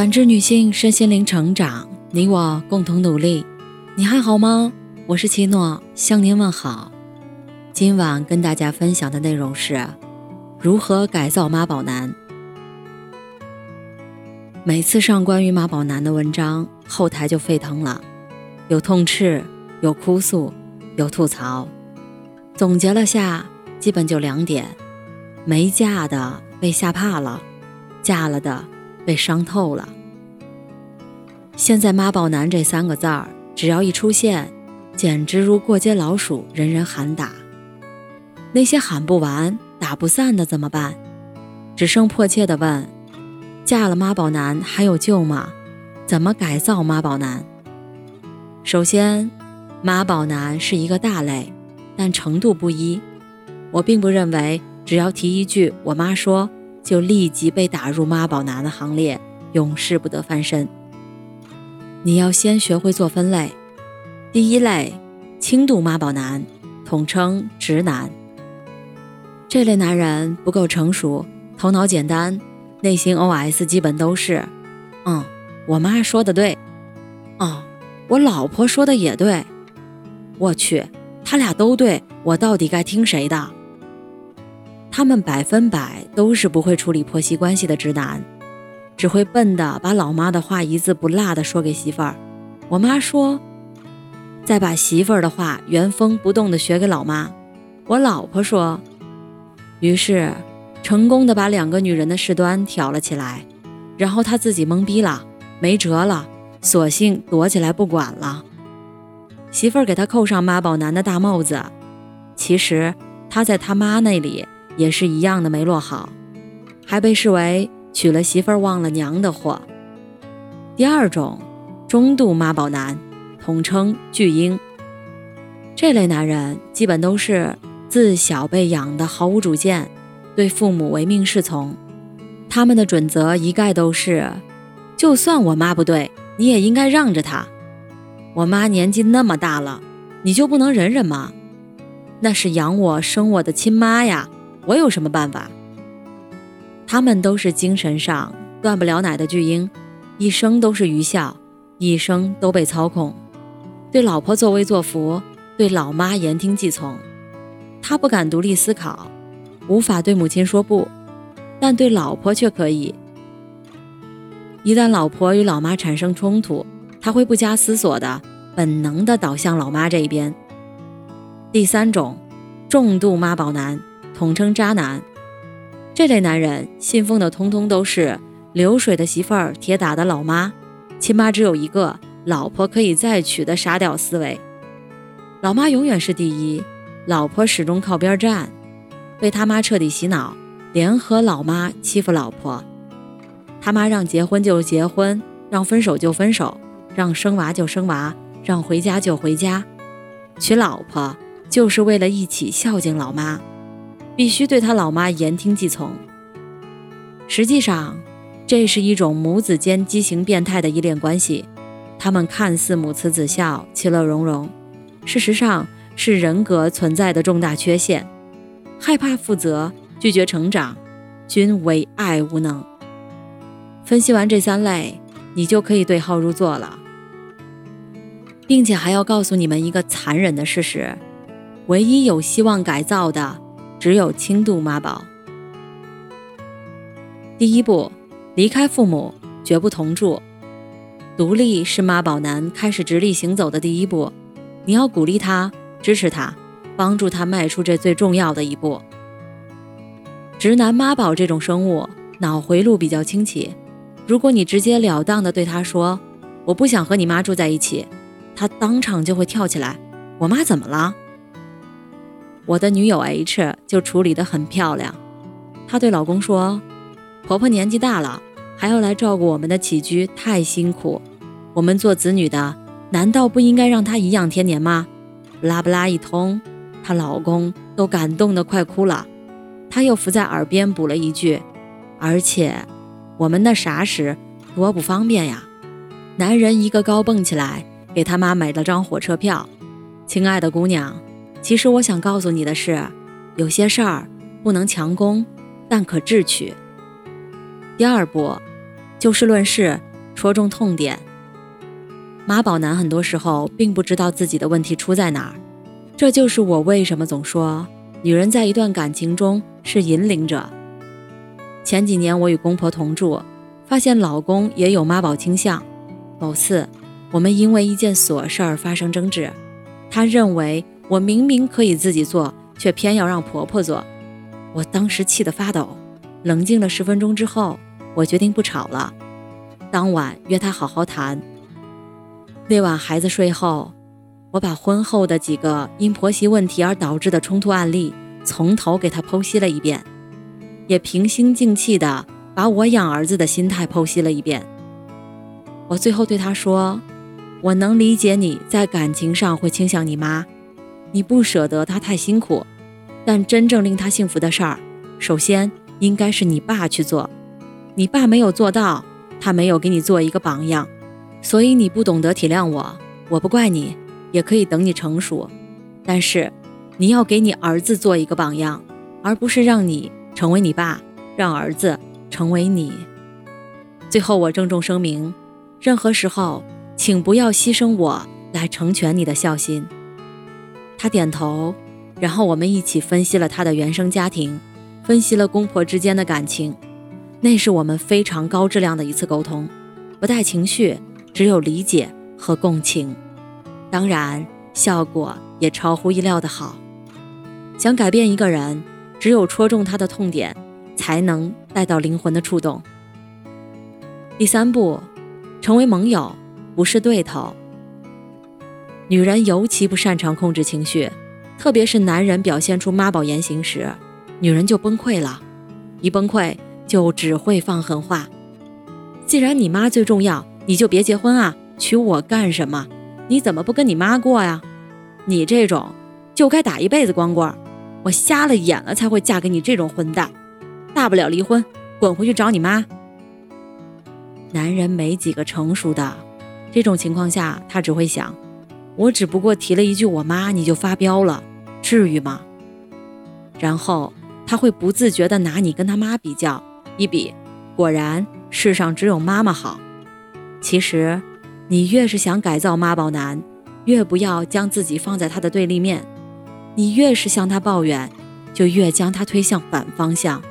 感知女性身心灵成长，你我共同努力。你还好吗？我是七诺，向您问好。今晚跟大家分享的内容是如何改造妈宝男。每次上关于妈宝男的文章，后台就沸腾了，有痛斥，有哭诉，有吐槽。总结了下，基本就两点：没嫁的被吓怕了，嫁了的。被伤透了。现在“妈宝男”这三个字儿，只要一出现，简直如过街老鼠，人人喊打。那些喊不完、打不散的怎么办？只剩迫切的问：嫁了妈宝男还有救吗？怎么改造妈宝男？首先，妈宝男是一个大类，但程度不一。我并不认为，只要提一句“我妈说”。就立即被打入妈宝男的行列，永世不得翻身。你要先学会做分类。第一类，轻度妈宝男，统称直男。这类男人不够成熟，头脑简单，内心 OS 基本都是：嗯，我妈说的对，哦，我老婆说的也对，我去，他俩都对，我到底该听谁的？他们百分百都是不会处理婆媳关系的直男，只会笨的把老妈的话一字不落的说给媳妇儿。我妈说，再把媳妇儿的话原封不动的学给老妈。我老婆说，于是成功的把两个女人的事端挑了起来，然后他自己懵逼了，没辙了，索性躲起来不管了。媳妇儿给他扣上妈宝男的大帽子，其实他在他妈那里。也是一样的没落好，还被视为娶了媳妇儿忘了娘的货。第二种，中度妈宝男，统称巨婴。这类男人基本都是自小被养的毫无主见，对父母唯命是从。他们的准则一概都是：就算我妈不对，你也应该让着她。我妈年纪那么大了，你就不能忍忍吗？那是养我生我的亲妈呀。我有什么办法？他们都是精神上断不了奶的巨婴，一生都是愚孝，一生都被操控，对老婆作威作福，对老妈言听计从。他不敢独立思考，无法对母亲说不，但对老婆却可以。一旦老婆与老妈产生冲突，他会不加思索的本能的倒向老妈这一边。第三种，重度妈宝男。统称渣男，这类男人信奉的通通都是流水的媳妇儿，铁打的老妈，亲妈只有一个，老婆可以再娶的傻屌思维。老妈永远是第一，老婆始终靠边站，被他妈彻底洗脑，联合老妈欺负老婆。他妈让结婚就结婚，让分手就分手，让生娃就生娃，让回家就回家，娶老婆就是为了一起孝敬老妈。必须对他老妈言听计从。实际上，这是一种母子间畸形变态的依恋关系。他们看似母慈子孝、其乐融融，事实上是人格存在的重大缺陷。害怕负责、拒绝成长，均为爱无能。分析完这三类，你就可以对号入座了，并且还要告诉你们一个残忍的事实：唯一有希望改造的。只有轻度妈宝。第一步，离开父母，绝不同住。独立是妈宝男开始直立行走的第一步。你要鼓励他，支持他，帮助他迈出这最重要的一步。直男妈宝这种生物，脑回路比较清奇。如果你直截了当的对他说：“我不想和你妈住在一起”，他当场就会跳起来：“我妈怎么了？”我的女友 H 就处理得很漂亮，她对老公说：“婆婆年纪大了，还要来照顾我们的起居，太辛苦。我们做子女的，难道不应该让她颐养天年吗？”不拉不拉一通，她老公都感动得快哭了。她又伏在耳边补了一句：“而且我们那啥时多不方便呀。”男人一个高蹦起来，给他妈买了张火车票。亲爱的姑娘。其实我想告诉你的是，有些事儿不能强攻，但可智取。第二步，就事论事，戳中痛点。妈宝男很多时候并不知道自己的问题出在哪儿，这就是我为什么总说，女人在一段感情中是引领者。前几年我与公婆同住，发现老公也有妈宝倾向。某次，我们因为一件琐事儿发生争执，他认为我明明可以自己做，却偏要让婆婆做，我当时气得发抖。冷静了十分钟之后，我决定不吵了。当晚约他好好谈。那晚孩子睡后，我把婚后的几个因婆媳问题而导致的冲突案例从头给他剖析了一遍，也平心静气的把我养儿子的心态剖析了一遍。我最后对他说：“我能理解你在感情上会倾向你妈，你不舍得他太辛苦，但真正令他幸福的事儿，首先应该是你爸去做。你爸没有做到，他没有给你做一个榜样。”所以你不懂得体谅我，我不怪你，也可以等你成熟。但是，你要给你儿子做一个榜样，而不是让你成为你爸，让儿子成为你。最后，我郑重声明：任何时候，请不要牺牲我来成全你的孝心。他点头，然后我们一起分析了他的原生家庭，分析了公婆之间的感情。那是我们非常高质量的一次沟通，不带情绪。只有理解和共情，当然效果也超乎意料的好。想改变一个人，只有戳中他的痛点，才能带到灵魂的触动。第三步，成为盟友，不是对头。女人尤其不擅长控制情绪，特别是男人表现出妈宝言行时，女人就崩溃了。一崩溃就只会放狠话。既然你妈最重要。你就别结婚啊！娶我干什么？你怎么不跟你妈过呀？你这种就该打一辈子光棍，我瞎了眼了才会嫁给你这种混蛋。大不了离婚，滚回去找你妈。男人没几个成熟的，这种情况下他只会想：我只不过提了一句我妈，你就发飙了，至于吗？然后他会不自觉地拿你跟他妈比较，一比，果然世上只有妈妈好。其实，你越是想改造妈宝男，越不要将自己放在他的对立面；你越是向他抱怨，就越将他推向反方向。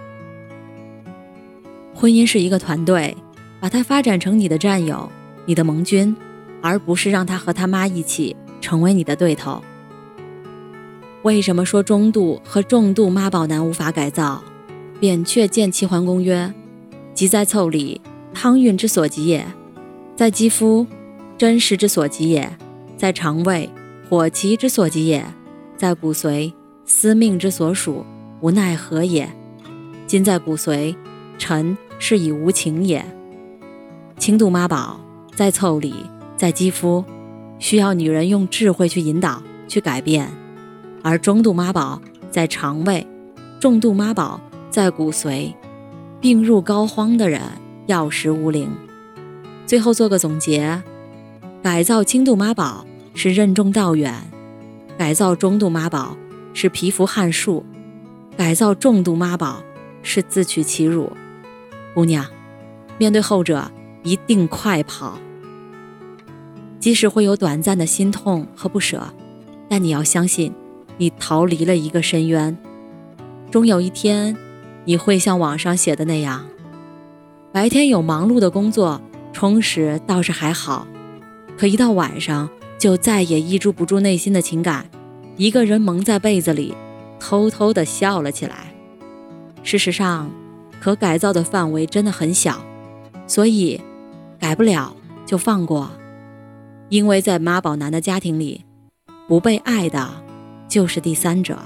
婚姻是一个团队，把他发展成你的战友、你的盟军，而不是让他和他妈一起成为你的对头。为什么说中度和重度妈宝男无法改造？扁鹊见齐桓公曰：“急在腠理，汤运之所及也。”在肌肤，真实之所及也；在肠胃，火气之所及也；在骨髓，司命之所属，无奈何也。今在骨髓，臣是以无情也。轻度妈宝在腠理，在肌肤，需要女人用智慧去引导、去改变；而中度妈宝在肠胃，重度妈宝在骨髓，病入膏肓的人药石无灵。最后做个总结：改造轻度妈宝是任重道远，改造中度妈宝是蚍蜉撼树，改造重度妈宝是自取其辱。姑娘，面对后者一定快跑。即使会有短暂的心痛和不舍，但你要相信，你逃离了一个深渊。终有一天，你会像网上写的那样，白天有忙碌的工作。充实倒是还好，可一到晚上就再也抑制不住内心的情感，一个人蒙在被子里，偷偷的笑了起来。事实上，可改造的范围真的很小，所以改不了就放过。因为在妈宝男的家庭里，不被爱的就是第三者。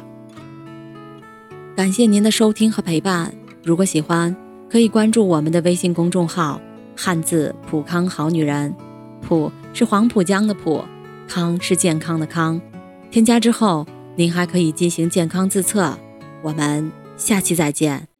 感谢您的收听和陪伴，如果喜欢，可以关注我们的微信公众号。汉字普康好女人，普是黄浦江的浦，康是健康的康。添加之后，您还可以进行健康自测。我们下期再见。